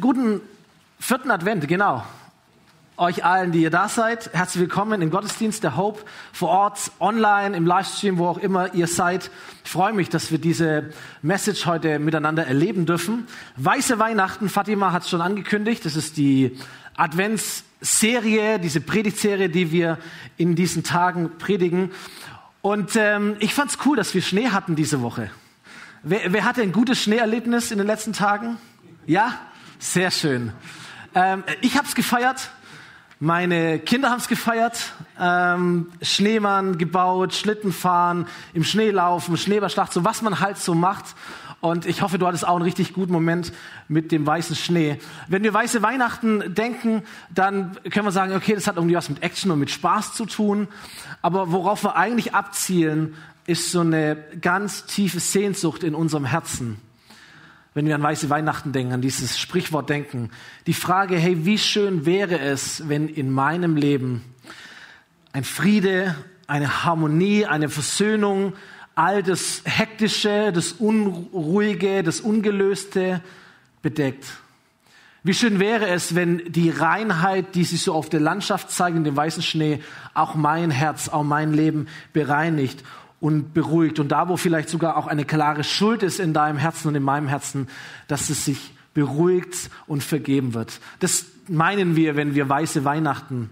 guten vierten Advent, genau. Euch allen, die ihr da seid, herzlich willkommen im Gottesdienst der Hope vor Ort, online, im Livestream, wo auch immer ihr seid. Ich freue mich, dass wir diese Message heute miteinander erleben dürfen. Weiße Weihnachten, Fatima hat es schon angekündigt, das ist die Adventsserie, diese Predigtserie, die wir in diesen Tagen predigen. Und ähm, ich fand's cool, dass wir Schnee hatten diese Woche. Wer, wer hatte ein gutes Schneeerlebnis in den letzten Tagen? Ja? Sehr schön. Ähm, ich habe es gefeiert. Meine Kinder haben es gefeiert. Ähm, Schneemann gebaut, Schlitten fahren, im Schnee laufen, Schneeballschlacht, so was man halt so macht. Und ich hoffe, du hattest auch einen richtig guten Moment mit dem weißen Schnee. Wenn wir weiße Weihnachten denken, dann können wir sagen, okay, das hat irgendwie was mit Action und mit Spaß zu tun. Aber worauf wir eigentlich abzielen, ist so eine ganz tiefe Sehnsucht in unserem Herzen. Wenn wir an weiße Weihnachten denken, an dieses Sprichwort denken. Die Frage, hey, wie schön wäre es, wenn in meinem Leben ein Friede, eine Harmonie, eine Versöhnung, all das Hektische, das Unruhige, das Ungelöste bedeckt. Wie schön wäre es, wenn die Reinheit, die sich so auf der Landschaft zeigt, in dem weißen Schnee, auch mein Herz, auch mein Leben bereinigt und beruhigt. Und da, wo vielleicht sogar auch eine klare Schuld ist in deinem Herzen und in meinem Herzen, dass es sich beruhigt und vergeben wird. Das meinen wir, wenn wir weiße Weihnachten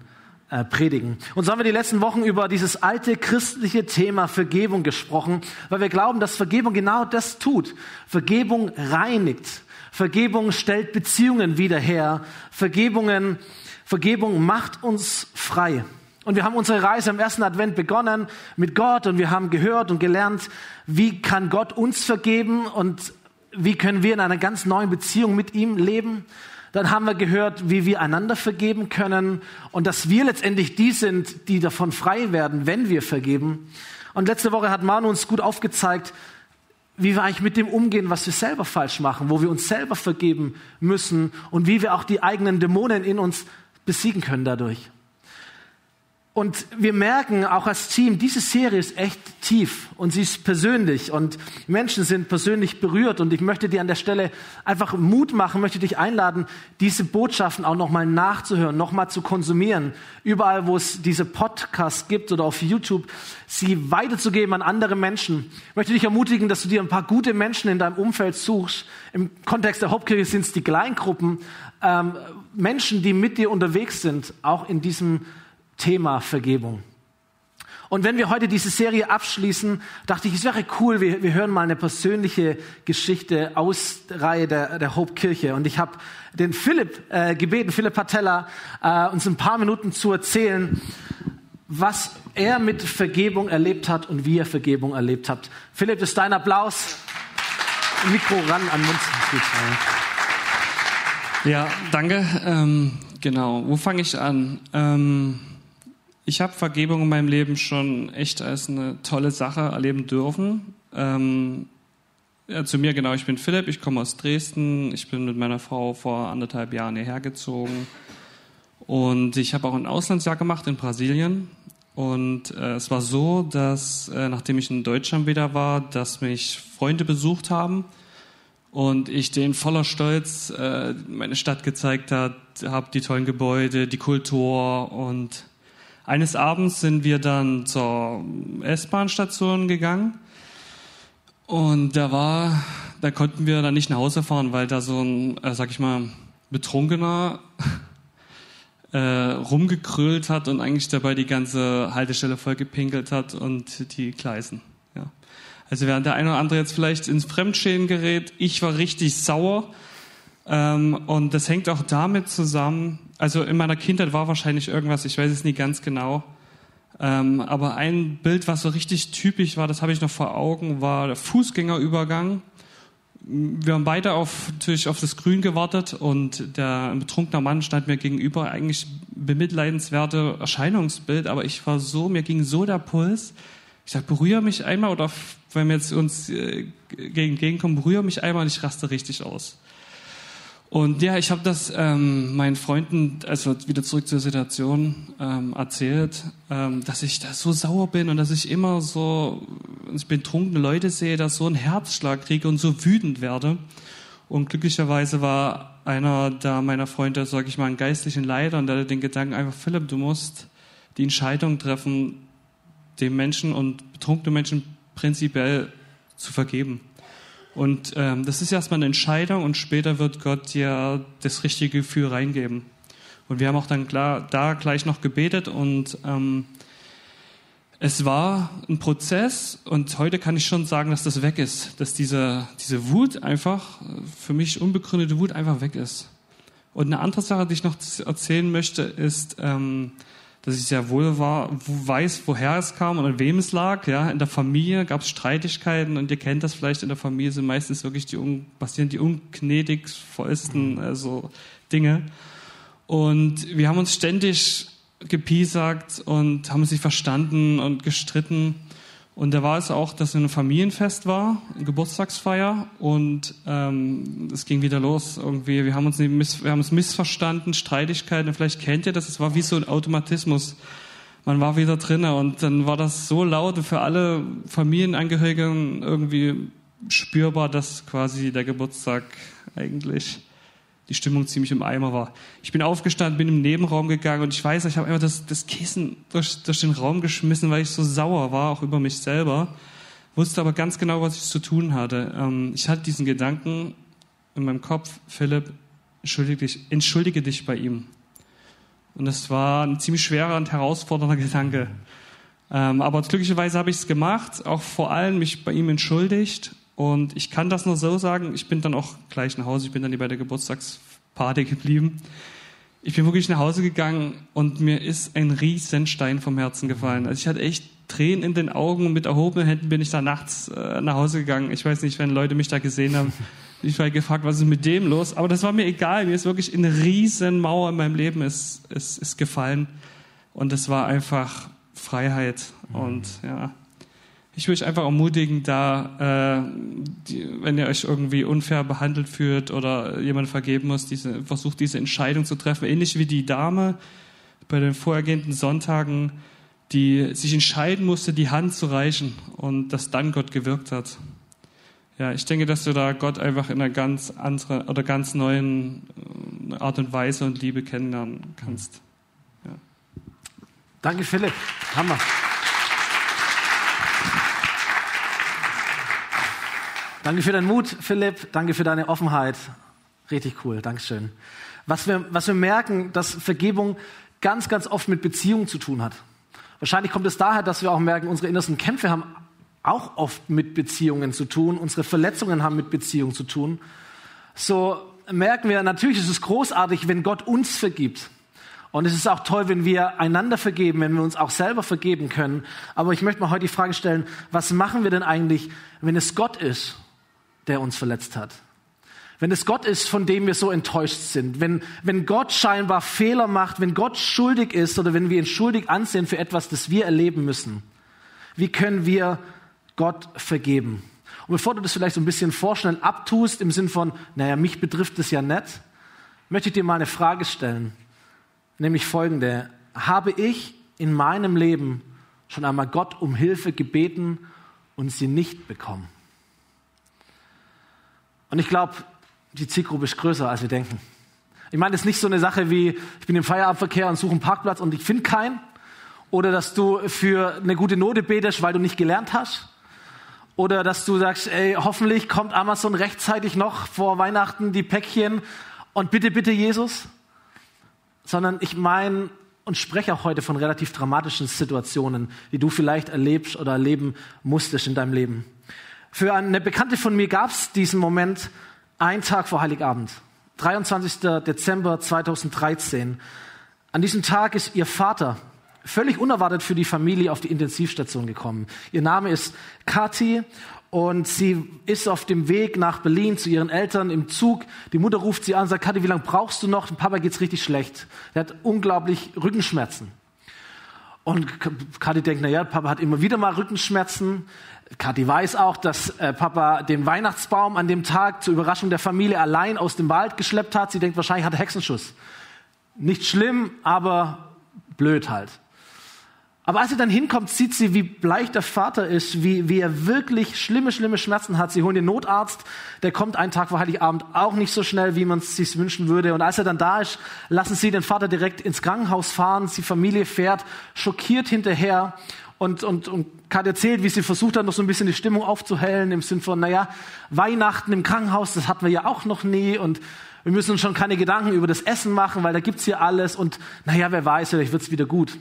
äh, predigen. Und so haben wir die letzten Wochen über dieses alte christliche Thema Vergebung gesprochen, weil wir glauben, dass Vergebung genau das tut. Vergebung reinigt. Vergebung stellt Beziehungen wieder her. Vergebungen, Vergebung macht uns frei. Und wir haben unsere Reise im ersten Advent begonnen mit Gott und wir haben gehört und gelernt, wie kann Gott uns vergeben und wie können wir in einer ganz neuen Beziehung mit ihm leben. Dann haben wir gehört, wie wir einander vergeben können und dass wir letztendlich die sind, die davon frei werden, wenn wir vergeben. Und letzte Woche hat Manu uns gut aufgezeigt, wie wir eigentlich mit dem umgehen, was wir selber falsch machen, wo wir uns selber vergeben müssen und wie wir auch die eigenen Dämonen in uns besiegen können dadurch. Und wir merken auch als Team, diese Serie ist echt tief und sie ist persönlich und Menschen sind persönlich berührt und ich möchte dir an der Stelle einfach Mut machen, möchte dich einladen, diese Botschaften auch nochmal nachzuhören, nochmal zu konsumieren. Überall, wo es diese Podcasts gibt oder auf YouTube, sie weiterzugeben an andere Menschen. Ich möchte dich ermutigen, dass du dir ein paar gute Menschen in deinem Umfeld suchst. Im Kontext der Hauptkirche sind es die Kleingruppen, ähm, Menschen, die mit dir unterwegs sind, auch in diesem Thema Vergebung. Und wenn wir heute diese Serie abschließen, dachte ich, es wäre cool, wir, wir hören mal eine persönliche Geschichte aus der Reihe der, der Hope Kirche. Und ich habe den Philipp äh, gebeten, Philipp Patella, äh, uns ein paar Minuten zu erzählen, was er mit Vergebung erlebt hat und wie er Vergebung erlebt hat. Philipp, ist dein Applaus. Mikro ran an Mund. Ja, danke. Ähm, genau, wo fange ich an? Ähm ich habe Vergebung in meinem Leben schon echt als eine tolle Sache erleben dürfen. Ähm, ja, zu mir genau, ich bin Philipp, ich komme aus Dresden, ich bin mit meiner Frau vor anderthalb Jahren hierher gezogen. Und ich habe auch ein Auslandsjahr gemacht in Brasilien. Und äh, es war so, dass äh, nachdem ich in Deutschland wieder war, dass mich Freunde besucht haben. Und ich denen voller Stolz äh, meine Stadt gezeigt habe, die tollen Gebäude, die Kultur und eines Abends sind wir dann zur S-Bahn-Station gegangen und da war, da konnten wir dann nicht nach Hause fahren, weil da so ein, äh, sag ich mal, Betrunkener äh, rumgekrölt hat und eigentlich dabei die ganze Haltestelle voll gepinkelt hat und die Gleisen. Ja. Also während der eine oder andere jetzt vielleicht ins Fremdschäden gerät, ich war richtig sauer. Ähm, und das hängt auch damit zusammen, also in meiner Kindheit war wahrscheinlich irgendwas, ich weiß es nicht ganz genau. Ähm, aber ein Bild, was so richtig typisch war, das habe ich noch vor Augen, war der Fußgängerübergang. Wir haben beide auf, natürlich auf das Grün gewartet und der betrunkener Mann stand mir gegenüber, eigentlich bemitleidenswerte Erscheinungsbild, aber ich war so, mir ging so der Puls. Ich sag, berühre mich einmal oder wenn wir jetzt uns äh, entgegenkommen, berühre mich einmal und ich raste richtig aus. Und ja, ich habe das ähm, meinen Freunden, also wieder zurück zur Situation, ähm, erzählt, ähm, dass ich da so sauer bin und dass ich immer so, ich betrunkene Leute sehe, dass so ein Herzschlag kriege und so wütend werde. Und glücklicherweise war einer da meiner Freunde, sage ich mal, einen geistlichen Leiter und der hatte den Gedanken einfach, Philipp, du musst die Entscheidung treffen, dem Menschen und betrunkenen Menschen prinzipiell zu vergeben. Und ähm, das ist erstmal eine Entscheidung und später wird Gott dir das richtige Gefühl reingeben. Und wir haben auch dann klar da gleich noch gebetet und ähm, es war ein Prozess und heute kann ich schon sagen, dass das weg ist, dass diese, diese Wut einfach, für mich unbegründete Wut einfach weg ist. Und eine andere Sache, die ich noch erzählen möchte, ist, ähm, dass ich sehr wohl war, weiß, woher es kam und an wem es lag. Ja, in der Familie gab es Streitigkeiten und ihr kennt das vielleicht. In der Familie sind meistens wirklich die passieren die ungnädigsten also Dinge. Und wir haben uns ständig gepiesackt und haben sich verstanden und gestritten. Und da war es auch, dass ein Familienfest war, eine Geburtstagsfeier, und ähm, es ging wieder los irgendwie. Wir haben uns, miss, wir haben uns missverstanden, Streitigkeiten. Vielleicht kennt ihr das. Es war wie so ein Automatismus. Man war wieder drinnen und dann war das so laut für alle Familienangehörigen irgendwie spürbar, dass quasi der Geburtstag eigentlich die Stimmung ziemlich im Eimer war. Ich bin aufgestanden, bin im Nebenraum gegangen und ich weiß, ich habe einfach das, das Kissen durch, durch den Raum geschmissen, weil ich so sauer war, auch über mich selber. Wusste aber ganz genau, was ich zu tun hatte. Ähm, ich hatte diesen Gedanken in meinem Kopf, Philipp, entschuldige dich, entschuldige dich bei ihm. Und das war ein ziemlich schwerer und herausfordernder Gedanke. Ähm, aber glücklicherweise habe ich es gemacht, auch vor allem mich bei ihm entschuldigt und ich kann das nur so sagen, ich bin dann auch gleich nach Hause, ich bin dann bei der Geburtstagsparty geblieben. Ich bin wirklich nach Hause gegangen und mir ist ein Riesenstein vom Herzen gefallen. Also ich hatte echt Tränen in den Augen und mit erhobenen Händen bin ich da nachts äh, nach Hause gegangen. Ich weiß nicht, wenn Leute mich da gesehen haben, ich war gefragt, was ist mit dem los? Aber das war mir egal. Mir ist wirklich eine Riesenmauer in meinem Leben ist, ist, ist gefallen. Und es war einfach Freiheit. Und ja, ich will euch einfach ermutigen, da, äh, die, wenn ihr euch irgendwie unfair behandelt fühlt oder jemand vergeben muss, diese, versucht diese Entscheidung zu treffen, ähnlich wie die Dame bei den vorhergehenden Sonntagen, die sich entscheiden musste, die Hand zu reichen und dass dann Gott gewirkt hat. Ja, ich denke, dass du da Gott einfach in einer ganz anderen oder ganz neuen äh, Art und Weise und Liebe kennenlernen kannst. Ja. Danke, Philipp. Hammer. Danke für deinen Mut, Philipp. Danke für deine Offenheit. Richtig cool. Dankeschön. Was wir, was wir merken, dass Vergebung ganz, ganz oft mit Beziehungen zu tun hat. Wahrscheinlich kommt es daher, dass wir auch merken, unsere innersten Kämpfe haben auch oft mit Beziehungen zu tun. Unsere Verletzungen haben mit Beziehungen zu tun. So merken wir, natürlich ist es großartig, wenn Gott uns vergibt. Und es ist auch toll, wenn wir einander vergeben, wenn wir uns auch selber vergeben können. Aber ich möchte mal heute die Frage stellen, was machen wir denn eigentlich, wenn es Gott ist der uns verletzt hat. Wenn es Gott ist, von dem wir so enttäuscht sind, wenn, wenn Gott scheinbar Fehler macht, wenn Gott schuldig ist oder wenn wir ihn schuldig ansehen für etwas, das wir erleben müssen, wie können wir Gott vergeben? Und bevor du das vielleicht so ein bisschen vorschnell abtust, im Sinn von, naja, mich betrifft es ja nicht, möchte ich dir mal eine Frage stellen, nämlich folgende. Habe ich in meinem Leben schon einmal Gott um Hilfe gebeten und sie nicht bekommen? Und ich glaube, die Zielgruppe ist größer, als wir denken. Ich meine, das ist nicht so eine Sache wie, ich bin im Feierabendverkehr und suche einen Parkplatz und ich finde keinen. Oder dass du für eine gute Note betest, weil du nicht gelernt hast. Oder dass du sagst, ey, hoffentlich kommt Amazon rechtzeitig noch vor Weihnachten die Päckchen und bitte, bitte Jesus. Sondern ich meine und spreche auch heute von relativ dramatischen Situationen, die du vielleicht erlebst oder erleben musstest in deinem Leben. Für eine Bekannte von mir gab es diesen Moment einen Tag vor Heiligabend, 23. Dezember 2013. An diesem Tag ist ihr Vater völlig unerwartet für die Familie auf die Intensivstation gekommen. Ihr Name ist Kati und sie ist auf dem Weg nach Berlin zu ihren Eltern im Zug. Die Mutter ruft sie an und sagt, Kathi, wie lange brauchst du noch? Papa geht's richtig schlecht. Er hat unglaublich Rückenschmerzen. Und Kathi denkt, na ja, Papa hat immer wieder mal Rückenschmerzen. Kathi weiß auch, dass äh, Papa den Weihnachtsbaum an dem Tag zur Überraschung der Familie allein aus dem Wald geschleppt hat. Sie denkt, wahrscheinlich hat er Hexenschuss. Nicht schlimm, aber blöd halt. Aber als sie dann hinkommt, sieht sie, wie bleich der Vater ist, wie, wie er wirklich schlimme, schlimme Schmerzen hat. Sie holen den Notarzt, der kommt einen Tag vor Heiligabend auch nicht so schnell, wie man es sich wünschen würde. Und als er dann da ist, lassen sie den Vater direkt ins Krankenhaus fahren. Die Familie fährt schockiert hinterher. Und, und, und Kat erzählt, wie sie versucht hat, noch so ein bisschen die Stimmung aufzuhellen, im Sinn von, naja, Weihnachten im Krankenhaus, das hatten wir ja auch noch nie. Und wir müssen uns schon keine Gedanken über das Essen machen, weil da gibt's hier alles. Und naja, wer weiß, vielleicht wird's wieder gut.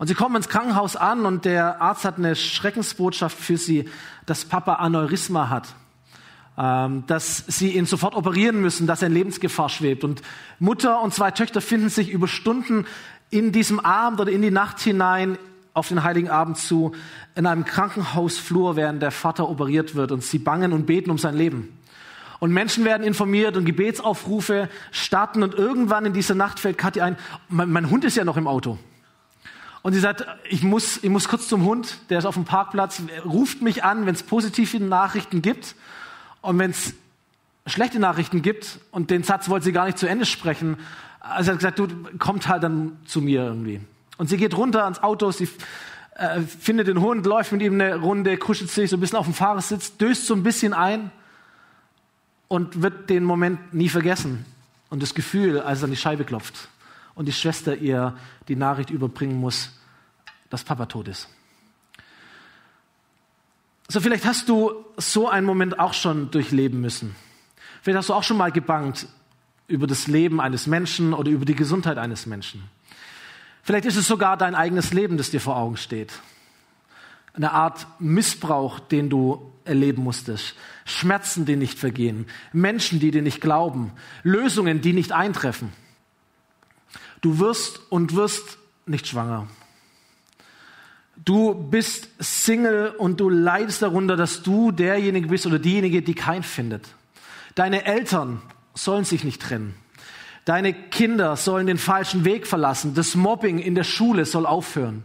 Und sie kommen ins Krankenhaus an und der Arzt hat eine Schreckensbotschaft für sie, dass Papa Aneurysma hat. Ähm, dass sie ihn sofort operieren müssen, dass er in Lebensgefahr schwebt. Und Mutter und zwei Töchter finden sich über Stunden in diesem Abend oder in die Nacht hinein auf den Heiligen Abend zu in einem Krankenhausflur, während der Vater operiert wird. Und sie bangen und beten um sein Leben. Und Menschen werden informiert und Gebetsaufrufe starten. Und irgendwann in dieser Nacht fällt Kathi ein, mein, mein Hund ist ja noch im Auto. Und sie sagt, ich muss, ich muss kurz zum Hund, der ist auf dem Parkplatz, ruft mich an, wenn es positive Nachrichten gibt. Und wenn es schlechte Nachrichten gibt, und den Satz wollte sie gar nicht zu Ende sprechen, also sie hat gesagt, du, kommt halt dann zu mir irgendwie. Und sie geht runter ans Auto, sie äh, findet den Hund, läuft mit ihm eine Runde, kuschelt sich so ein bisschen auf dem Fahrersitz, döst so ein bisschen ein und wird den Moment nie vergessen. Und das Gefühl, als er an die Scheibe klopft und die Schwester ihr die Nachricht überbringen muss, dass Papa tot ist. So, vielleicht hast du so einen Moment auch schon durchleben müssen. Vielleicht hast du auch schon mal gebangt über das Leben eines Menschen oder über die Gesundheit eines Menschen. Vielleicht ist es sogar dein eigenes Leben, das dir vor Augen steht. Eine Art Missbrauch, den du erleben musstest. Schmerzen, die nicht vergehen. Menschen, die dir nicht glauben. Lösungen, die nicht eintreffen. Du wirst und wirst nicht schwanger. Du bist Single und du leidest darunter, dass du derjenige bist oder diejenige, die kein findet. Deine Eltern sollen sich nicht trennen. Deine Kinder sollen den falschen Weg verlassen. Das Mobbing in der Schule soll aufhören.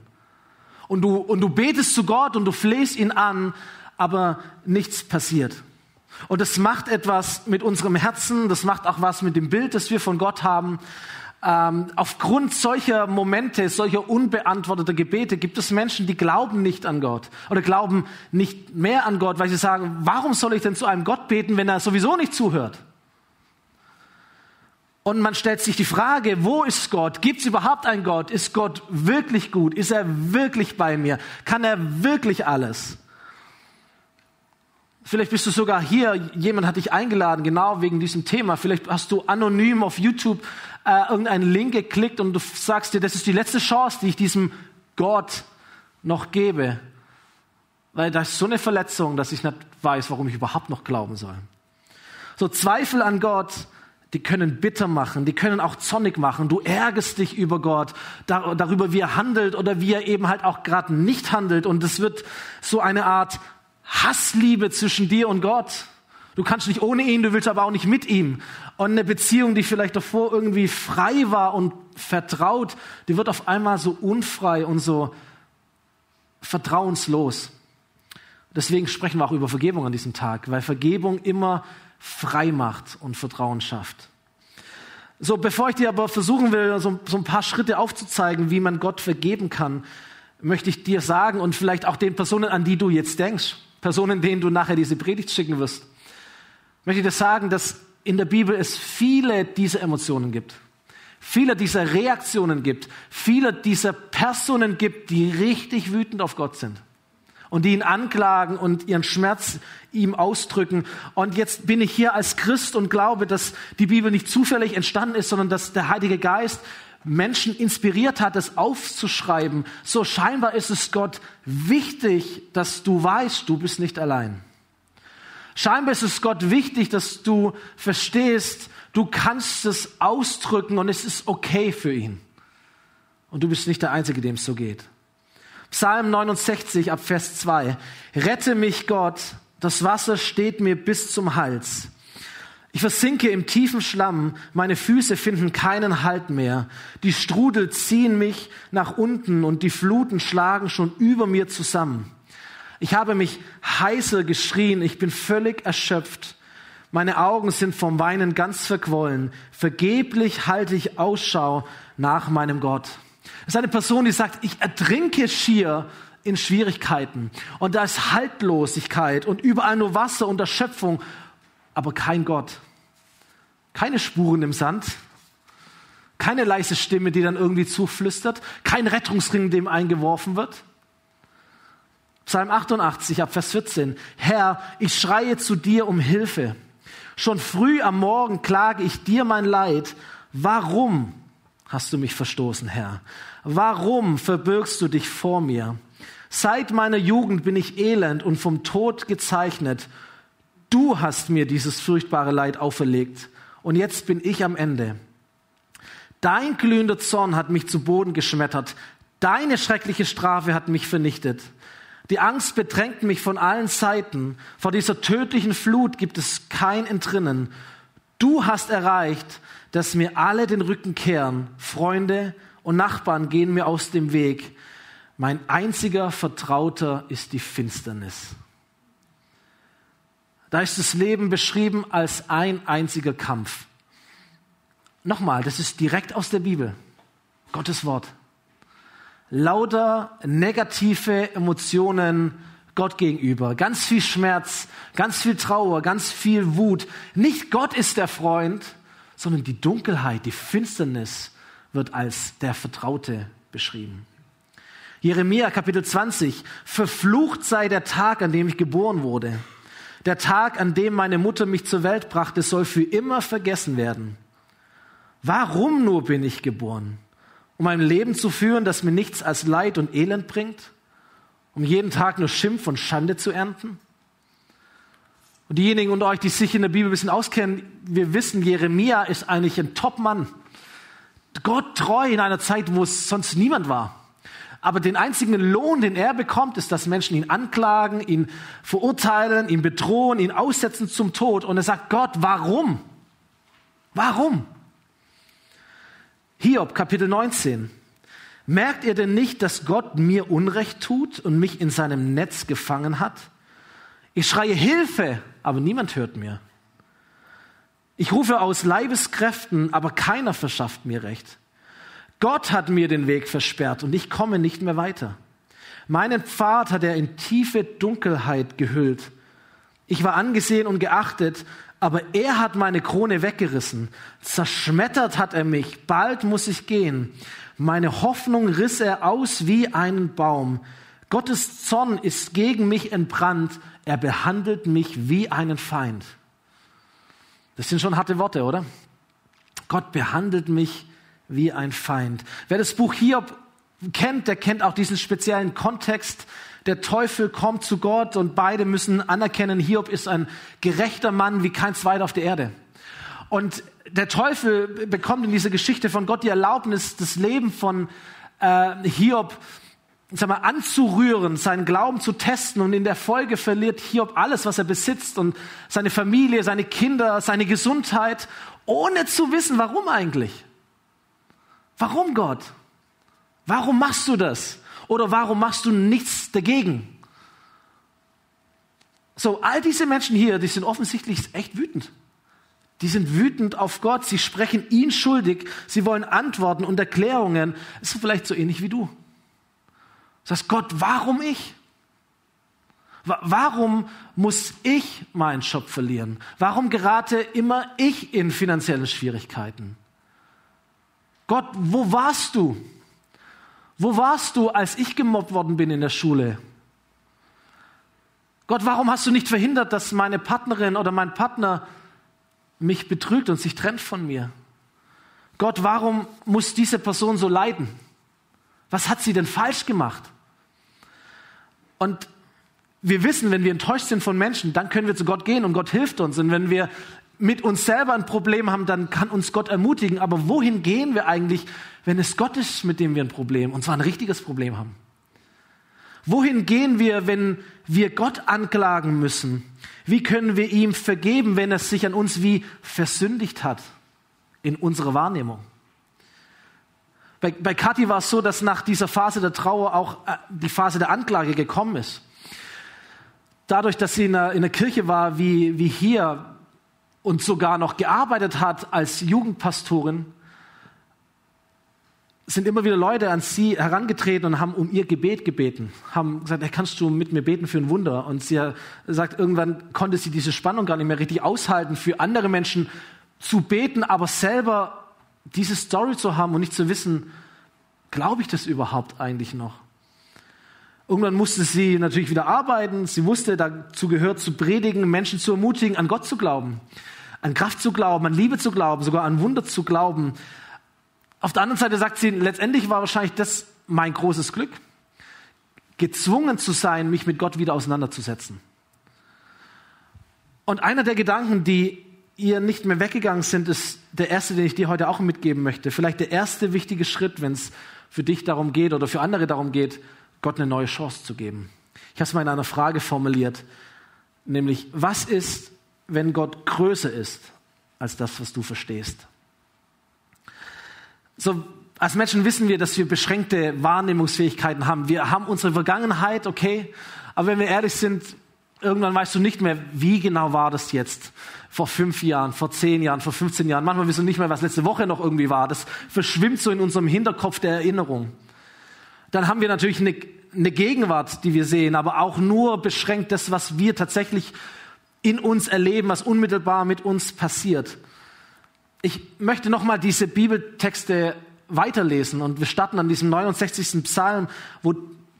Und du, und du betest zu Gott und du flehst ihn an, aber nichts passiert. Und das macht etwas mit unserem Herzen, das macht auch was mit dem Bild, das wir von Gott haben ähm, aufgrund solcher Momente, solcher unbeantworteter Gebete gibt es Menschen, die glauben nicht an Gott oder glauben nicht mehr an Gott, weil sie sagen, warum soll ich denn zu einem Gott beten, wenn er sowieso nicht zuhört? Und man stellt sich die Frage, wo ist Gott? Gibt es überhaupt einen Gott? Ist Gott wirklich gut? Ist er wirklich bei mir? Kann er wirklich alles? Vielleicht bist du sogar hier, jemand hat dich eingeladen, genau wegen diesem Thema. Vielleicht hast du anonym auf YouTube äh, irgendeinen Link geklickt und du sagst dir, das ist die letzte Chance, die ich diesem Gott noch gebe. Weil das ist so eine Verletzung, dass ich nicht weiß, warum ich überhaupt noch glauben soll. So Zweifel an Gott, die können bitter machen, die können auch zornig machen. Du ärgerst dich über Gott, darüber, wie er handelt oder wie er eben halt auch gerade nicht handelt. Und es wird so eine Art Hassliebe zwischen dir und Gott. Du kannst nicht ohne ihn, du willst aber auch nicht mit ihm. Und eine Beziehung, die vielleicht davor irgendwie frei war und vertraut, die wird auf einmal so unfrei und so vertrauenslos. Deswegen sprechen wir auch über Vergebung an diesem Tag, weil Vergebung immer frei macht und Vertrauen schafft. So, bevor ich dir aber versuchen will, so, so ein paar Schritte aufzuzeigen, wie man Gott vergeben kann, möchte ich dir sagen und vielleicht auch den Personen, an die du jetzt denkst, Personen, denen du nachher diese Predigt schicken wirst, möchte ich dir sagen, dass in der Bibel es viele dieser Emotionen gibt, viele dieser Reaktionen gibt, viele dieser Personen gibt, die richtig wütend auf Gott sind und die ihn anklagen und ihren Schmerz ihm ausdrücken. Und jetzt bin ich hier als Christ und glaube, dass die Bibel nicht zufällig entstanden ist, sondern dass der Heilige Geist Menschen inspiriert hat, es aufzuschreiben. So scheinbar ist es Gott wichtig, dass du weißt, du bist nicht allein. Scheinbar ist es Gott wichtig, dass du verstehst, du kannst es ausdrücken und es ist okay für ihn. Und du bist nicht der Einzige, dem es so geht. Psalm 69 ab Vers 2. Rette mich Gott, das Wasser steht mir bis zum Hals. Ich versinke im tiefen Schlamm, meine Füße finden keinen Halt mehr. Die Strudel ziehen mich nach unten und die Fluten schlagen schon über mir zusammen. Ich habe mich heißer geschrien, ich bin völlig erschöpft. Meine Augen sind vom Weinen ganz verquollen. Vergeblich halte ich Ausschau nach meinem Gott. Das ist eine Person, die sagt, ich ertrinke schier in Schwierigkeiten. Und da ist Haltlosigkeit und überall nur Wasser und Erschöpfung, aber kein Gott. Keine Spuren im Sand, keine leise Stimme, die dann irgendwie zuflüstert, kein Rettungsring, dem eingeworfen wird. Psalm 88 ab Vers 14. Herr, ich schreie zu dir um Hilfe. Schon früh am Morgen klage ich dir mein Leid. Warum hast du mich verstoßen, Herr? Warum verbirgst du dich vor mir? Seit meiner Jugend bin ich elend und vom Tod gezeichnet. Du hast mir dieses furchtbare Leid auferlegt und jetzt bin ich am Ende. Dein glühender Zorn hat mich zu Boden geschmettert. Deine schreckliche Strafe hat mich vernichtet. Die Angst bedrängt mich von allen Seiten. Vor dieser tödlichen Flut gibt es kein Entrinnen. Du hast erreicht, dass mir alle den Rücken kehren. Freunde und Nachbarn gehen mir aus dem Weg. Mein einziger Vertrauter ist die Finsternis. Da ist das Leben beschrieben als ein einziger Kampf. Nochmal, das ist direkt aus der Bibel. Gottes Wort. Lauter negative Emotionen Gott gegenüber. Ganz viel Schmerz, ganz viel Trauer, ganz viel Wut. Nicht Gott ist der Freund, sondern die Dunkelheit, die Finsternis wird als der Vertraute beschrieben. Jeremia Kapitel 20. Verflucht sei der Tag, an dem ich geboren wurde. Der Tag, an dem meine Mutter mich zur Welt brachte, soll für immer vergessen werden. Warum nur bin ich geboren? Um ein Leben zu führen, das mir nichts als Leid und Elend bringt? Um jeden Tag nur Schimpf und Schande zu ernten? Und diejenigen unter euch, die sich in der Bibel ein bisschen auskennen, wir wissen, Jeremia ist eigentlich ein Top-Mann. Gott treu in einer Zeit, wo es sonst niemand war. Aber den einzigen Lohn, den er bekommt, ist, dass Menschen ihn anklagen, ihn verurteilen, ihn bedrohen, ihn aussetzen zum Tod. Und er sagt, Gott, warum? Warum? Hiob, Kapitel 19. Merkt ihr denn nicht, dass Gott mir Unrecht tut und mich in seinem Netz gefangen hat? Ich schreie Hilfe, aber niemand hört mir. Ich rufe aus Leibeskräften, aber keiner verschafft mir Recht. Gott hat mir den Weg versperrt und ich komme nicht mehr weiter. Meinen Pfad hat er in tiefe Dunkelheit gehüllt. Ich war angesehen und geachtet, aber er hat meine Krone weggerissen. Zerschmettert hat er mich. Bald muss ich gehen. Meine Hoffnung riss er aus wie einen Baum. Gottes Zorn ist gegen mich entbrannt. Er behandelt mich wie einen Feind. Das sind schon harte Worte, oder? Gott behandelt mich wie ein Feind. Wer das Buch Hiob kennt, der kennt auch diesen speziellen Kontext. Der Teufel kommt zu Gott und beide müssen anerkennen, Hiob ist ein gerechter Mann wie kein zweiter auf der Erde. Und der Teufel bekommt in dieser Geschichte von Gott die Erlaubnis, das Leben von äh, Hiob sag mal, anzurühren, seinen Glauben zu testen und in der Folge verliert Hiob alles, was er besitzt und seine Familie, seine Kinder, seine Gesundheit, ohne zu wissen, warum eigentlich. Warum Gott? Warum machst du das? Oder warum machst du nichts dagegen? So, all diese Menschen hier, die sind offensichtlich echt wütend. Die sind wütend auf Gott, sie sprechen ihn schuldig, sie wollen Antworten und Erklärungen. Das ist vielleicht so ähnlich wie du. Du sagst, Gott, warum ich? Warum muss ich meinen Job verlieren? Warum gerate immer ich in finanzielle Schwierigkeiten? Gott, wo warst du? Wo warst du, als ich gemobbt worden bin in der Schule? Gott, warum hast du nicht verhindert, dass meine Partnerin oder mein Partner mich betrügt und sich trennt von mir? Gott, warum muss diese Person so leiden? Was hat sie denn falsch gemacht? Und wir wissen, wenn wir enttäuscht sind von Menschen, dann können wir zu Gott gehen und Gott hilft uns. Und wenn wir mit uns selber ein Problem haben, dann kann uns Gott ermutigen. Aber wohin gehen wir eigentlich, wenn es Gott ist, mit dem wir ein Problem, und zwar ein richtiges Problem haben? Wohin gehen wir, wenn wir Gott anklagen müssen? Wie können wir ihm vergeben, wenn er sich an uns wie versündigt hat in unserer Wahrnehmung? Bei, bei Kathi war es so, dass nach dieser Phase der Trauer auch äh, die Phase der Anklage gekommen ist. Dadurch, dass sie in der, in der Kirche war, wie, wie hier, und sogar noch gearbeitet hat als Jugendpastorin, sind immer wieder Leute an sie herangetreten und haben um ihr Gebet gebeten, haben gesagt, hey, kannst du mit mir beten für ein Wunder? Und sie sagt, irgendwann konnte sie diese Spannung gar nicht mehr richtig aushalten, für andere Menschen zu beten, aber selber diese Story zu haben und nicht zu wissen, glaube ich das überhaupt eigentlich noch? Irgendwann musste sie natürlich wieder arbeiten. Sie wusste, dazu gehört zu predigen, Menschen zu ermutigen, an Gott zu glauben, an Kraft zu glauben, an Liebe zu glauben, sogar an Wunder zu glauben. Auf der anderen Seite sagt sie, letztendlich war wahrscheinlich das mein großes Glück, gezwungen zu sein, mich mit Gott wieder auseinanderzusetzen. Und einer der Gedanken, die ihr nicht mehr weggegangen sind, ist der erste, den ich dir heute auch mitgeben möchte. Vielleicht der erste wichtige Schritt, wenn es für dich darum geht oder für andere darum geht, Gott eine neue Chance zu geben. Ich habe es mal in einer Frage formuliert, nämlich, was ist, wenn Gott größer ist als das, was du verstehst? So, als Menschen wissen wir, dass wir beschränkte Wahrnehmungsfähigkeiten haben. Wir haben unsere Vergangenheit, okay, aber wenn wir ehrlich sind, irgendwann weißt du nicht mehr, wie genau war das jetzt. Vor fünf Jahren, vor zehn Jahren, vor 15 Jahren. Manchmal wissen wir nicht mehr, was letzte Woche noch irgendwie war. Das verschwimmt so in unserem Hinterkopf der Erinnerung. Dann haben wir natürlich eine, eine Gegenwart, die wir sehen, aber auch nur beschränkt das, was wir tatsächlich in uns erleben, was unmittelbar mit uns passiert. Ich möchte nochmal diese Bibeltexte weiterlesen und wir starten an diesem 69. Psalm, wo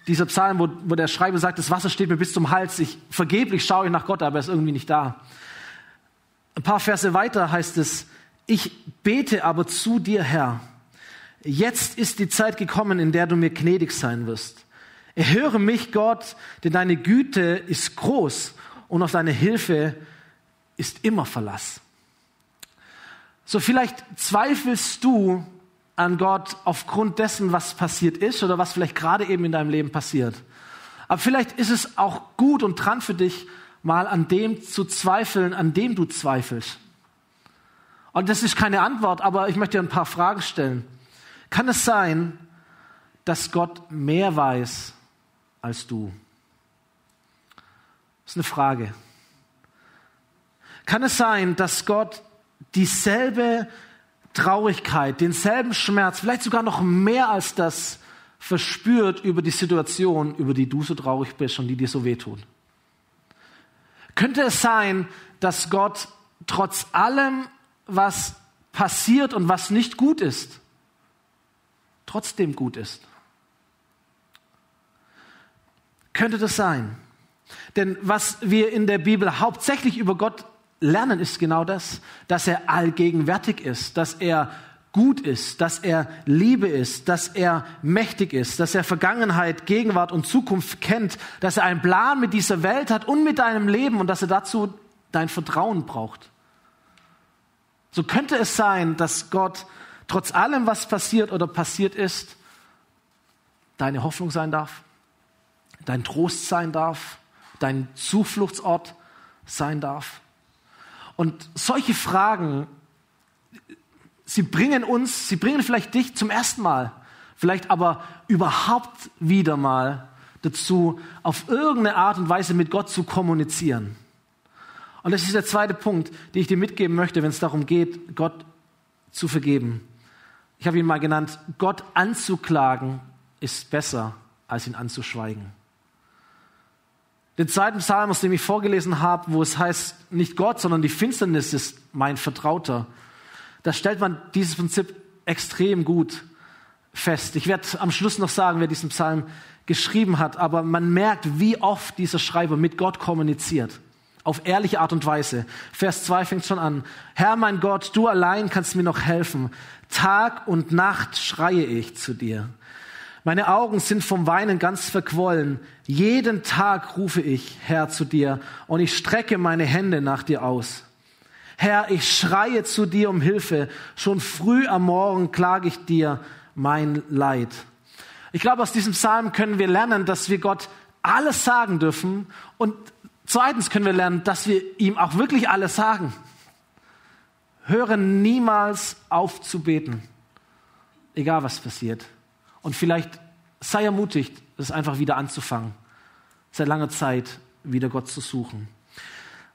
dieser Psalm, wo, wo der Schreiber sagt, das Wasser steht mir bis zum Hals, ich vergeblich schaue ich nach Gott, aber er ist irgendwie nicht da. Ein paar Verse weiter heißt es, ich bete aber zu dir, Herr. Jetzt ist die Zeit gekommen, in der du mir gnädig sein wirst. Erhöre mich, Gott, denn deine Güte ist groß und auf deine Hilfe ist immer Verlass. So vielleicht zweifelst du an Gott aufgrund dessen, was passiert ist oder was vielleicht gerade eben in deinem Leben passiert. Aber vielleicht ist es auch gut und dran für dich, mal an dem zu zweifeln, an dem du zweifelst. Und das ist keine Antwort, aber ich möchte dir ein paar Fragen stellen. Kann es sein, dass Gott mehr weiß als du? Das ist eine Frage. Kann es sein, dass Gott dieselbe Traurigkeit, denselben Schmerz, vielleicht sogar noch mehr als das verspürt über die Situation, über die du so traurig bist und die dir so wehtun. Könnte es sein, dass Gott trotz allem, was passiert und was nicht gut ist, trotzdem gut ist? Könnte das sein? Denn was wir in der Bibel hauptsächlich über Gott lernen, ist genau das, dass er allgegenwärtig ist, dass er gut ist, dass er Liebe ist, dass er mächtig ist, dass er Vergangenheit, Gegenwart und Zukunft kennt, dass er einen Plan mit dieser Welt hat und mit deinem Leben und dass er dazu dein Vertrauen braucht. So könnte es sein, dass Gott trotz allem, was passiert oder passiert ist, deine Hoffnung sein darf, dein Trost sein darf, dein Zufluchtsort sein darf. Und solche Fragen, sie bringen uns, sie bringen vielleicht dich zum ersten Mal, vielleicht aber überhaupt wieder mal dazu, auf irgendeine Art und Weise mit Gott zu kommunizieren. Und das ist der zweite Punkt, den ich dir mitgeben möchte, wenn es darum geht, Gott zu vergeben. Ich habe ihn mal genannt, Gott anzuklagen ist besser, als ihn anzuschweigen. Den zweiten Psalm, aus dem ich vorgelesen habe, wo es heißt, nicht Gott, sondern die Finsternis ist mein Vertrauter. Da stellt man dieses Prinzip extrem gut fest. Ich werde am Schluss noch sagen, wer diesen Psalm geschrieben hat, aber man merkt, wie oft dieser Schreiber mit Gott kommuniziert. Auf ehrliche Art und Weise. Vers 2 fängt schon an. Herr mein Gott, du allein kannst mir noch helfen. Tag und Nacht schreie ich zu dir. Meine Augen sind vom Weinen ganz verquollen. Jeden Tag rufe ich, Herr, zu dir und ich strecke meine Hände nach dir aus. Herr, ich schreie zu dir um Hilfe. Schon früh am Morgen klage ich dir mein Leid. Ich glaube, aus diesem Psalm können wir lernen, dass wir Gott alles sagen dürfen und zweitens können wir lernen, dass wir ihm auch wirklich alles sagen. Höre niemals auf zu beten, egal was passiert. Und vielleicht sei ermutigt, es einfach wieder anzufangen, seit langer Zeit wieder Gott zu suchen.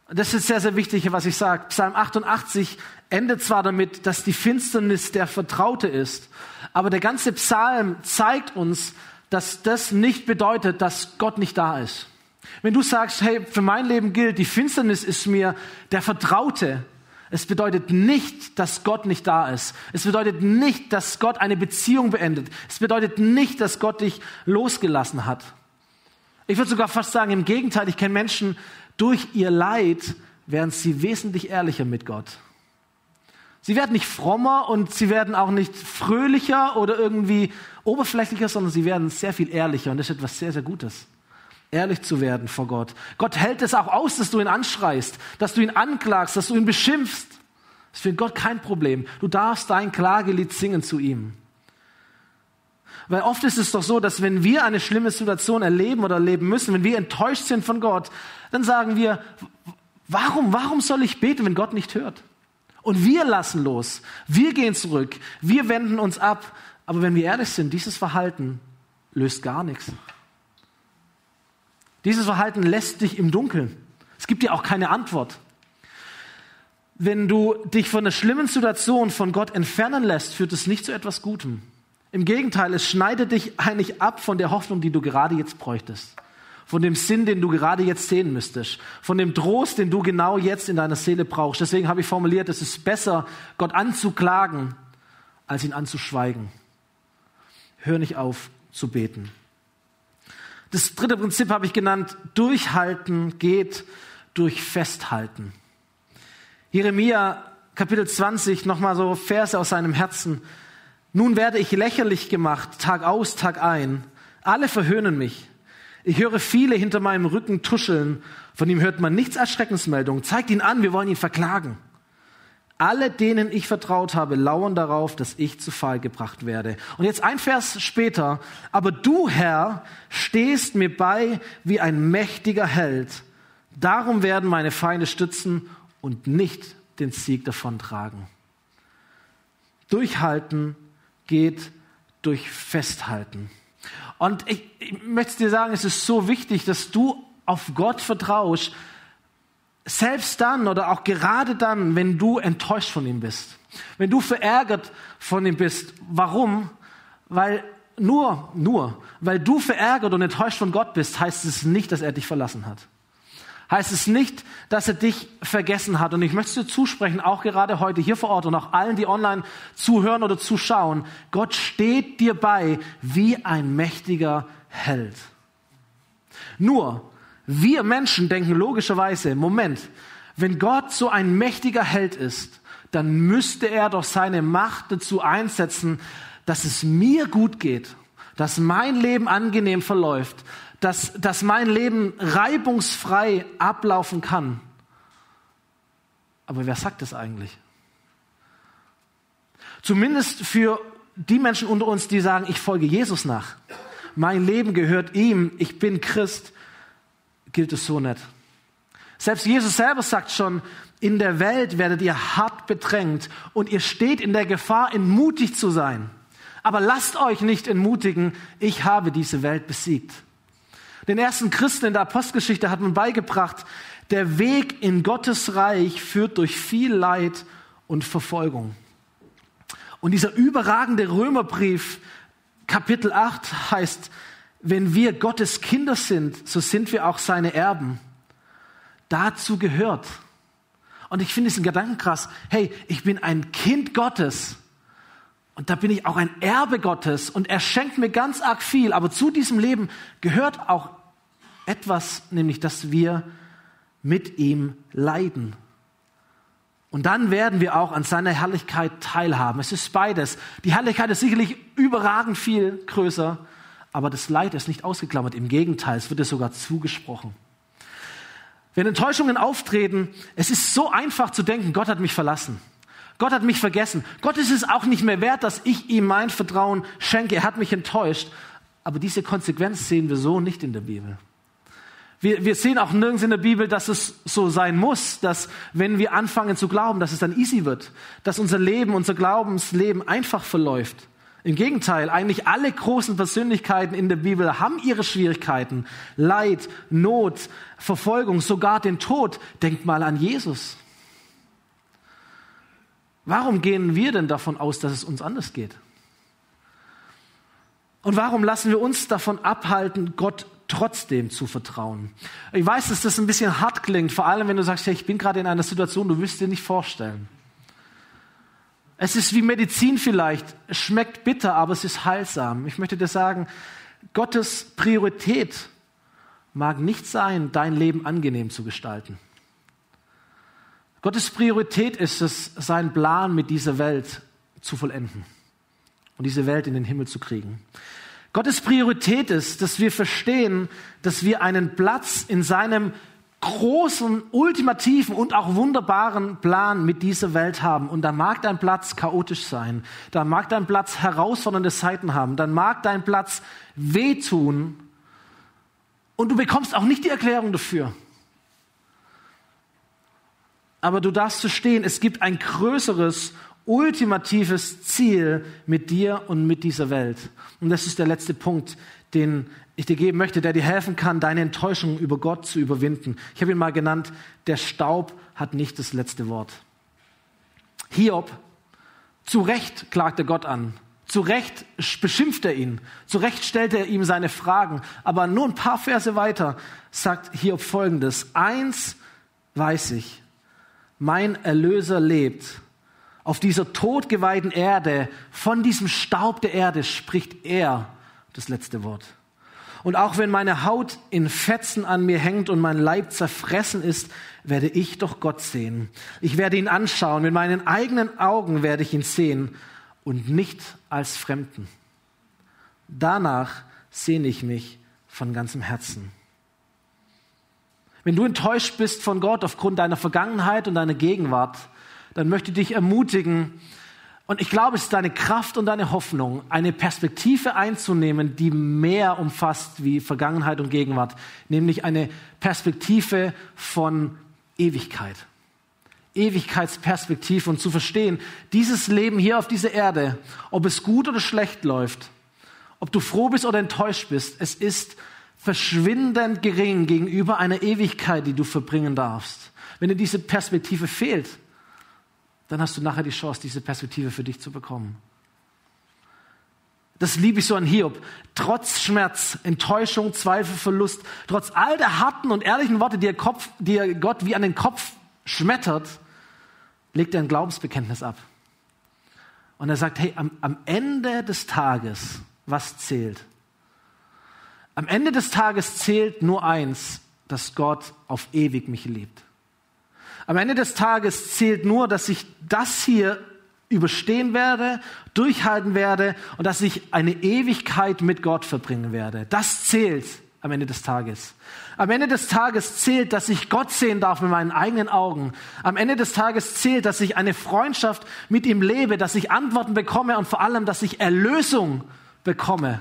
Das ist sehr, sehr wichtig, was ich sage. Psalm 88 endet zwar damit, dass die Finsternis der Vertraute ist, aber der ganze Psalm zeigt uns, dass das nicht bedeutet, dass Gott nicht da ist. Wenn du sagst, hey, für mein Leben gilt, die Finsternis ist mir der Vertraute, es bedeutet nicht, dass Gott nicht da ist. Es bedeutet nicht, dass Gott eine Beziehung beendet. Es bedeutet nicht, dass Gott dich losgelassen hat. Ich würde sogar fast sagen, im Gegenteil, ich kenne Menschen, durch ihr Leid werden sie wesentlich ehrlicher mit Gott. Sie werden nicht frommer und sie werden auch nicht fröhlicher oder irgendwie oberflächlicher, sondern sie werden sehr viel ehrlicher und das ist etwas sehr, sehr Gutes. Ehrlich zu werden vor Gott. Gott hält es auch aus, dass du ihn anschreist, dass du ihn anklagst, dass du ihn beschimpfst. Das ist für Gott kein Problem. Du darfst dein Klagelied singen zu ihm. Weil oft ist es doch so, dass wenn wir eine schlimme Situation erleben oder erleben müssen, wenn wir enttäuscht sind von Gott, dann sagen wir, warum, warum soll ich beten, wenn Gott nicht hört? Und wir lassen los. Wir gehen zurück. Wir wenden uns ab. Aber wenn wir ehrlich sind, dieses Verhalten löst gar nichts. Dieses Verhalten lässt dich im Dunkeln. Es gibt dir auch keine Antwort. Wenn du dich von der schlimmen Situation von Gott entfernen lässt, führt es nicht zu etwas Gutem. Im Gegenteil, es schneidet dich eigentlich ab von der Hoffnung, die du gerade jetzt bräuchtest. Von dem Sinn, den du gerade jetzt sehen müsstest. Von dem Trost, den du genau jetzt in deiner Seele brauchst. Deswegen habe ich formuliert, es ist besser, Gott anzuklagen, als ihn anzuschweigen. Hör nicht auf zu beten. Das dritte Prinzip habe ich genannt, durchhalten geht durch Festhalten. Jeremia Kapitel 20, nochmal so Verse aus seinem Herzen. Nun werde ich lächerlich gemacht, Tag aus, Tag ein. Alle verhöhnen mich. Ich höre viele hinter meinem Rücken tuscheln. Von ihm hört man nichts als Schreckensmeldung. Zeigt ihn an, wir wollen ihn verklagen. Alle, denen ich vertraut habe, lauern darauf, dass ich zu Fall gebracht werde. Und jetzt ein Vers später. Aber du, Herr, stehst mir bei wie ein mächtiger Held. Darum werden meine Feinde stützen und nicht den Sieg davontragen. Durchhalten geht durch Festhalten. Und ich, ich möchte dir sagen, es ist so wichtig, dass du auf Gott vertraust, selbst dann oder auch gerade dann, wenn du enttäuscht von ihm bist, wenn du verärgert von ihm bist. Warum? Weil nur, nur, weil du verärgert und enttäuscht von Gott bist, heißt es nicht, dass er dich verlassen hat heißt es nicht, dass er dich vergessen hat. Und ich möchte dir zusprechen, auch gerade heute hier vor Ort und auch allen, die online zuhören oder zuschauen, Gott steht dir bei wie ein mächtiger Held. Nur, wir Menschen denken logischerweise, Moment, wenn Gott so ein mächtiger Held ist, dann müsste er doch seine Macht dazu einsetzen, dass es mir gut geht, dass mein Leben angenehm verläuft, dass, dass mein Leben reibungsfrei ablaufen kann. Aber wer sagt das eigentlich? Zumindest für die Menschen unter uns, die sagen, ich folge Jesus nach. Mein Leben gehört ihm, ich bin Christ, gilt es so nicht. Selbst Jesus selber sagt schon, in der Welt werdet ihr hart bedrängt und ihr steht in der Gefahr, entmutigt zu sein. Aber lasst euch nicht entmutigen, ich habe diese Welt besiegt. Den ersten Christen in der Apostelgeschichte hat man beigebracht, der Weg in Gottes Reich führt durch viel Leid und Verfolgung. Und dieser überragende Römerbrief, Kapitel 8, heißt, wenn wir Gottes Kinder sind, so sind wir auch seine Erben. Dazu gehört. Und ich finde diesen Gedanken krass. Hey, ich bin ein Kind Gottes. Und da bin ich auch ein Erbe Gottes und er schenkt mir ganz arg viel. Aber zu diesem Leben gehört auch etwas, nämlich dass wir mit ihm leiden. Und dann werden wir auch an seiner Herrlichkeit teilhaben. Es ist beides. Die Herrlichkeit ist sicherlich überragend viel größer, aber das Leid ist nicht ausgeklammert. Im Gegenteil, es wird es sogar zugesprochen. Wenn Enttäuschungen auftreten, es ist so einfach zu denken, Gott hat mich verlassen. Gott hat mich vergessen. Gott ist es auch nicht mehr wert, dass ich ihm mein Vertrauen schenke. Er hat mich enttäuscht. Aber diese Konsequenz sehen wir so nicht in der Bibel. Wir, wir sehen auch nirgends in der Bibel, dass es so sein muss, dass wenn wir anfangen zu glauben, dass es dann easy wird, dass unser Leben, unser Glaubensleben einfach verläuft. Im Gegenteil, eigentlich alle großen Persönlichkeiten in der Bibel haben ihre Schwierigkeiten. Leid, Not, Verfolgung, sogar den Tod. Denkt mal an Jesus. Warum gehen wir denn davon aus, dass es uns anders geht? Und warum lassen wir uns davon abhalten, Gott trotzdem zu vertrauen? Ich weiß, dass das ein bisschen hart klingt, vor allem wenn du sagst, ja, ich bin gerade in einer Situation, du wirst dir nicht vorstellen. Es ist wie Medizin vielleicht. Es schmeckt bitter, aber es ist heilsam. Ich möchte dir sagen, Gottes Priorität mag nicht sein, dein Leben angenehm zu gestalten. Gottes Priorität ist es, seinen Plan mit dieser Welt zu vollenden und diese Welt in den Himmel zu kriegen. Gottes Priorität ist, dass wir verstehen, dass wir einen Platz in seinem großen, ultimativen und auch wunderbaren Plan mit dieser Welt haben. Und dann mag dein Platz chaotisch sein, dann mag dein Platz herausfordernde Seiten haben, dann mag dein Platz wehtun und du bekommst auch nicht die Erklärung dafür. Aber du darfst verstehen, es gibt ein größeres, ultimatives Ziel mit dir und mit dieser Welt. Und das ist der letzte Punkt, den ich dir geben möchte, der dir helfen kann, deine Enttäuschung über Gott zu überwinden. Ich habe ihn mal genannt, der Staub hat nicht das letzte Wort. Hiob, zu Recht klagte Gott an. Zu Recht beschimpft er ihn. Zu Recht stellt er ihm seine Fragen. Aber nur ein paar Verse weiter sagt Hiob folgendes. Eins weiß ich. Mein Erlöser lebt. Auf dieser todgeweihten Erde, von diesem Staub der Erde spricht er das letzte Wort. Und auch wenn meine Haut in Fetzen an mir hängt und mein Leib zerfressen ist, werde ich doch Gott sehen. Ich werde ihn anschauen, mit meinen eigenen Augen werde ich ihn sehen und nicht als Fremden. Danach sehne ich mich von ganzem Herzen. Wenn du enttäuscht bist von Gott aufgrund deiner Vergangenheit und deiner Gegenwart, dann möchte ich dich ermutigen, und ich glaube, es ist deine Kraft und deine Hoffnung, eine Perspektive einzunehmen, die mehr umfasst wie Vergangenheit und Gegenwart, nämlich eine Perspektive von Ewigkeit. Ewigkeitsperspektive und zu verstehen, dieses Leben hier auf dieser Erde, ob es gut oder schlecht läuft, ob du froh bist oder enttäuscht bist, es ist verschwindend gering gegenüber einer Ewigkeit, die du verbringen darfst. Wenn dir diese Perspektive fehlt, dann hast du nachher die Chance, diese Perspektive für dich zu bekommen. Das liebe ich so an Hiob. Trotz Schmerz, Enttäuschung, Zweifel, Verlust, trotz all der harten und ehrlichen Worte, die er, Kopf, die er Gott wie an den Kopf schmettert, legt er ein Glaubensbekenntnis ab. Und er sagt, hey, am, am Ende des Tages, was zählt? Am Ende des Tages zählt nur eins, dass Gott auf ewig mich liebt. Am Ende des Tages zählt nur, dass ich das hier überstehen werde, durchhalten werde und dass ich eine Ewigkeit mit Gott verbringen werde. Das zählt am Ende des Tages. Am Ende des Tages zählt, dass ich Gott sehen darf mit meinen eigenen Augen. Am Ende des Tages zählt, dass ich eine Freundschaft mit ihm lebe, dass ich Antworten bekomme und vor allem, dass ich Erlösung bekomme.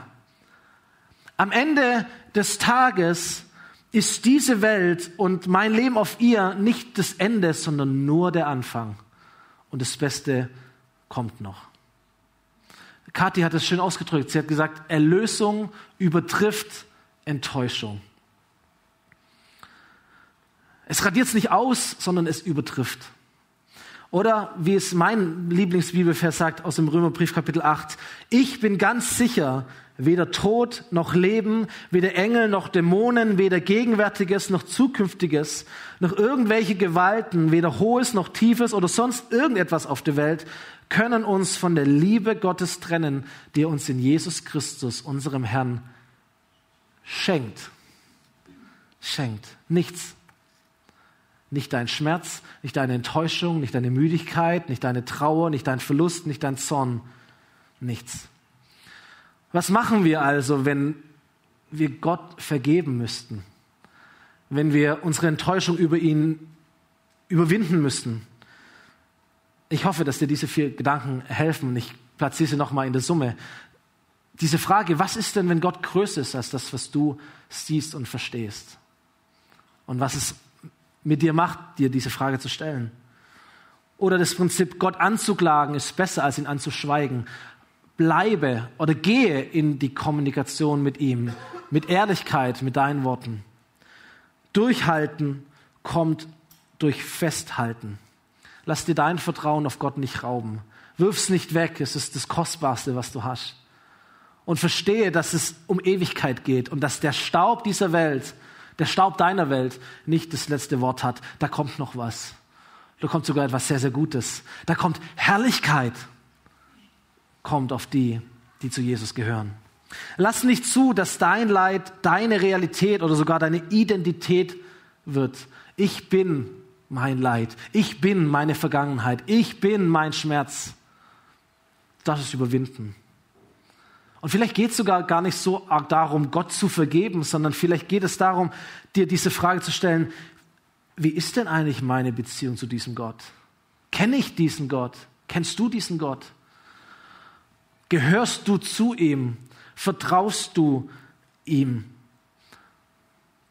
Am Ende des Tages ist diese Welt und mein Leben auf ihr nicht das Ende, sondern nur der Anfang. Und das Beste kommt noch. Kathi hat es schön ausgedrückt. Sie hat gesagt, Erlösung übertrifft Enttäuschung. Es radiert es nicht aus, sondern es übertrifft. Oder wie es mein Lieblingsbibelvers sagt aus dem Römerbrief Kapitel 8, ich bin ganz sicher, weder Tod noch Leben, weder Engel noch Dämonen, weder Gegenwärtiges noch Zukünftiges, noch irgendwelche Gewalten, weder Hohes noch Tiefes oder sonst irgendetwas auf der Welt können uns von der Liebe Gottes trennen, die er uns in Jesus Christus, unserem Herrn, schenkt. Schenkt. Nichts. Nicht dein Schmerz, nicht deine Enttäuschung, nicht deine Müdigkeit, nicht deine Trauer, nicht dein Verlust, nicht dein Zorn. Nichts. Was machen wir also, wenn wir Gott vergeben müssten? Wenn wir unsere Enttäuschung über ihn überwinden müssten? Ich hoffe, dass dir diese vier Gedanken helfen und ich platziere sie nochmal in der Summe. Diese Frage, was ist denn, wenn Gott größer ist als das, was du siehst und verstehst? Und was es mit dir macht, dir diese Frage zu stellen? Oder das Prinzip, Gott anzuklagen, ist besser, als ihn anzuschweigen. Bleibe oder gehe in die Kommunikation mit ihm, mit Ehrlichkeit, mit deinen Worten. Durchhalten kommt durch Festhalten. Lass dir dein Vertrauen auf Gott nicht rauben. Wirf's nicht weg, es ist das Kostbarste, was du hast. Und verstehe, dass es um Ewigkeit geht und dass der Staub dieser Welt, der Staub deiner Welt nicht das letzte Wort hat. Da kommt noch was. Da kommt sogar etwas sehr, sehr Gutes. Da kommt Herrlichkeit, kommt auf die, die zu Jesus gehören. Lass nicht zu, dass dein Leid deine Realität oder sogar deine Identität wird. Ich bin mein Leid. Ich bin meine Vergangenheit. Ich bin mein Schmerz. Das ist Überwinden. Und vielleicht geht es sogar gar nicht so arg darum, Gott zu vergeben, sondern vielleicht geht es darum, dir diese Frage zu stellen, wie ist denn eigentlich meine Beziehung zu diesem Gott? Kenne ich diesen Gott? Kennst du diesen Gott? Gehörst du zu ihm? Vertraust du ihm?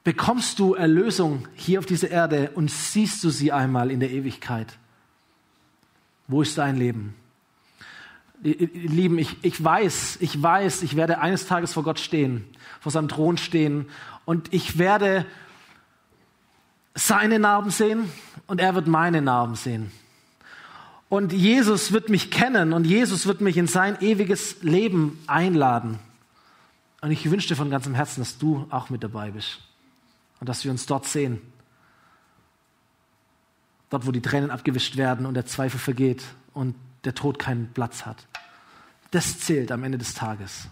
Bekommst du Erlösung hier auf dieser Erde und siehst du sie einmal in der Ewigkeit? Wo ist dein Leben? Lieben, ich, ich weiß, ich weiß, ich werde eines Tages vor Gott stehen, vor seinem Thron stehen und ich werde seine Narben sehen und er wird meine Narben sehen. Und Jesus wird mich kennen und Jesus wird mich in sein ewiges Leben einladen. Und ich wünsche dir von ganzem Herzen, dass du auch mit dabei bist und dass wir uns dort sehen. Dort, wo die Tränen abgewischt werden und der Zweifel vergeht und der Tod keinen Platz hat. Das zählt am Ende des Tages.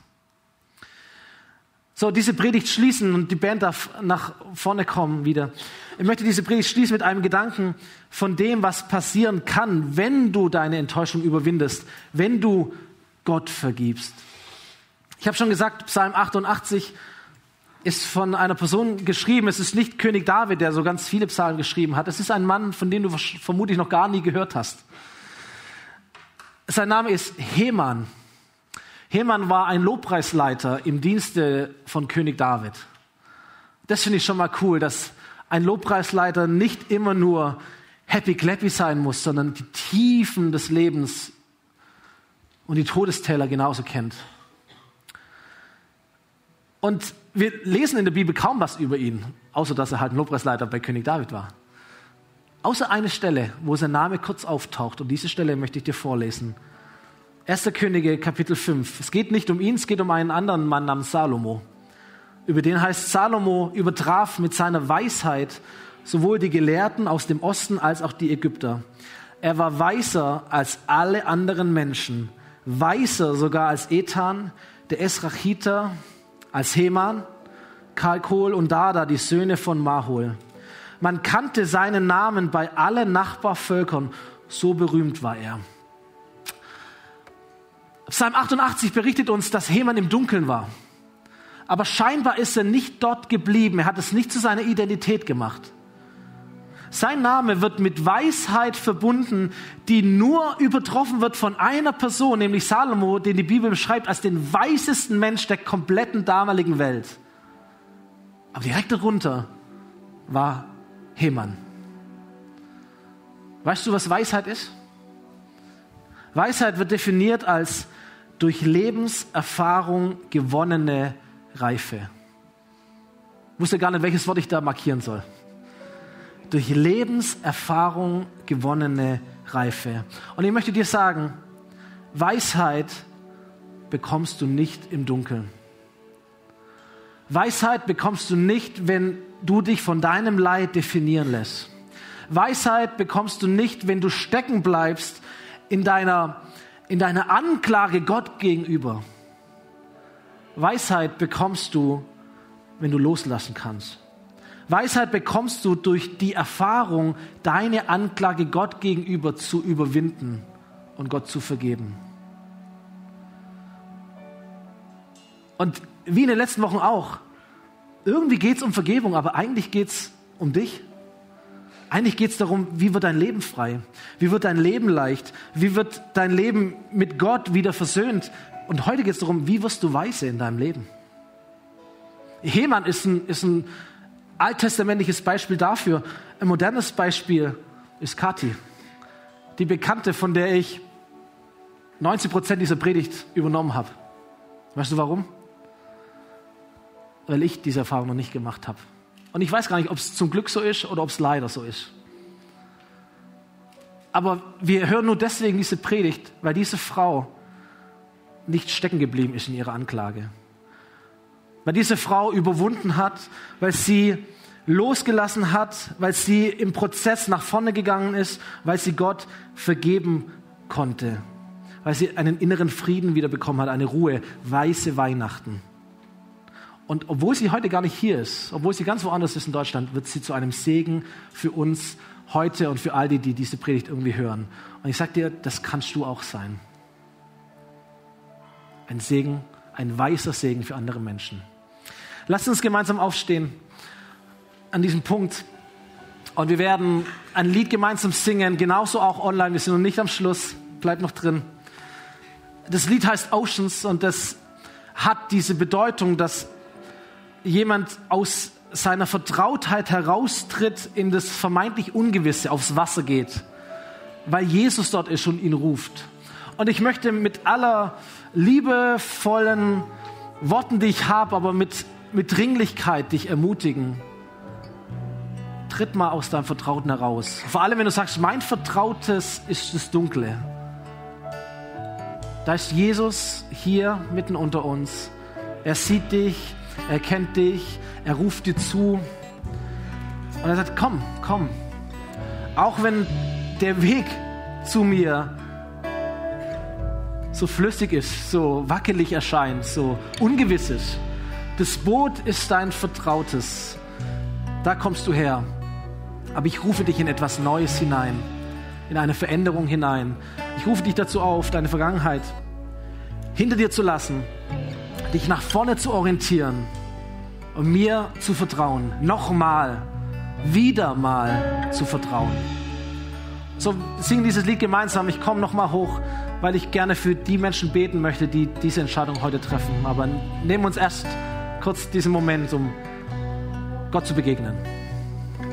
So, diese Predigt schließen und die Band darf nach vorne kommen wieder. Ich möchte diese Predigt schließen mit einem Gedanken von dem, was passieren kann, wenn du deine Enttäuschung überwindest, wenn du Gott vergibst. Ich habe schon gesagt, Psalm 88 ist von einer Person geschrieben. Es ist nicht König David, der so ganz viele Psalmen geschrieben hat. Es ist ein Mann, von dem du vermutlich noch gar nie gehört hast. Sein Name ist Heman. Heman war ein Lobpreisleiter im Dienste von König David. Das finde ich schon mal cool, dass ein Lobpreisleiter nicht immer nur happy clappy sein muss, sondern die Tiefen des Lebens und die Todestäler genauso kennt. Und wir lesen in der Bibel kaum was über ihn, außer dass er halt ein Lobpreisleiter bei König David war. Außer eine Stelle, wo sein Name kurz auftaucht. Und diese Stelle möchte ich dir vorlesen. 1. Könige, Kapitel 5. Es geht nicht um ihn, es geht um einen anderen Mann namens Salomo. Über den heißt Salomo übertraf mit seiner Weisheit sowohl die Gelehrten aus dem Osten als auch die Ägypter. Er war weiser als alle anderen Menschen, weiser sogar als Ethan, der Esrachiter, als Heman, Kalkol und Dada, die Söhne von Mahol. Man kannte seinen Namen bei allen Nachbarvölkern, so berühmt war er. Psalm 88 berichtet uns, dass Heman im Dunkeln war. Aber scheinbar ist er nicht dort geblieben. Er hat es nicht zu seiner Identität gemacht. Sein Name wird mit Weisheit verbunden, die nur übertroffen wird von einer Person, nämlich Salomo, den die Bibel beschreibt als den weisesten Mensch der kompletten damaligen Welt. Aber direkt darunter war Heman. Weißt du, was Weisheit ist? Weisheit wird definiert als durch Lebenserfahrung gewonnene Reife. Ich wusste gar nicht, welches Wort ich da markieren soll. Durch Lebenserfahrung gewonnene Reife. Und ich möchte dir sagen, Weisheit bekommst du nicht im Dunkeln. Weisheit bekommst du nicht, wenn du dich von deinem Leid definieren lässt. Weisheit bekommst du nicht, wenn du stecken bleibst in deiner in deiner Anklage Gott gegenüber. Weisheit bekommst du, wenn du loslassen kannst. Weisheit bekommst du durch die Erfahrung, deine Anklage Gott gegenüber zu überwinden und Gott zu vergeben. Und wie in den letzten Wochen auch, irgendwie geht es um Vergebung, aber eigentlich geht es um dich eigentlich geht es darum, wie wird dein Leben frei? Wie wird dein Leben leicht? Wie wird dein Leben mit Gott wieder versöhnt? Und heute geht es darum, wie wirst du weise in deinem Leben? Heman ist ein, ist ein alttestamentliches Beispiel dafür. Ein modernes Beispiel ist Kathi, die Bekannte, von der ich 90 Prozent dieser Predigt übernommen habe. Weißt du warum? Weil ich diese Erfahrung noch nicht gemacht habe. Und ich weiß gar nicht, ob es zum Glück so ist oder ob es leider so ist. Aber wir hören nur deswegen diese Predigt, weil diese Frau nicht stecken geblieben ist in ihrer Anklage. Weil diese Frau überwunden hat, weil sie losgelassen hat, weil sie im Prozess nach vorne gegangen ist, weil sie Gott vergeben konnte, weil sie einen inneren Frieden wiederbekommen hat, eine Ruhe, weiße Weihnachten. Und obwohl sie heute gar nicht hier ist, obwohl sie ganz woanders ist in Deutschland, wird sie zu einem Segen für uns heute und für all die, die diese Predigt irgendwie hören. Und ich sage dir, das kannst du auch sein. Ein Segen, ein weißer Segen für andere Menschen. Lasst uns gemeinsam aufstehen an diesem Punkt. Und wir werden ein Lied gemeinsam singen, genauso auch online. Wir sind noch nicht am Schluss, bleibt noch drin. Das Lied heißt Oceans und das hat diese Bedeutung, dass jemand aus seiner Vertrautheit heraustritt in das vermeintlich Ungewisse, aufs Wasser geht, weil Jesus dort ist und ihn ruft. Und ich möchte mit aller liebevollen Worten, die ich habe, aber mit, mit Dringlichkeit dich ermutigen. Tritt mal aus deinem Vertrauten heraus. Vor allem, wenn du sagst, mein Vertrautes ist das Dunkle. Da ist Jesus hier mitten unter uns. Er sieht dich, er kennt dich, er ruft dir zu. Und er sagt, komm, komm. Auch wenn der Weg zu mir so flüssig ist, so wackelig erscheint, so ungewiss ist. Das Boot ist dein Vertrautes. Da kommst du her. Aber ich rufe dich in etwas Neues hinein, in eine Veränderung hinein. Ich rufe dich dazu auf, deine Vergangenheit hinter dir zu lassen, dich nach vorne zu orientieren und mir zu vertrauen. Nochmal, wieder mal zu vertrauen. So singen dieses Lied gemeinsam. Ich komme nochmal hoch weil ich gerne für die Menschen beten möchte, die diese Entscheidung heute treffen. Aber nehmen uns erst kurz diesen Moment, um Gott zu begegnen.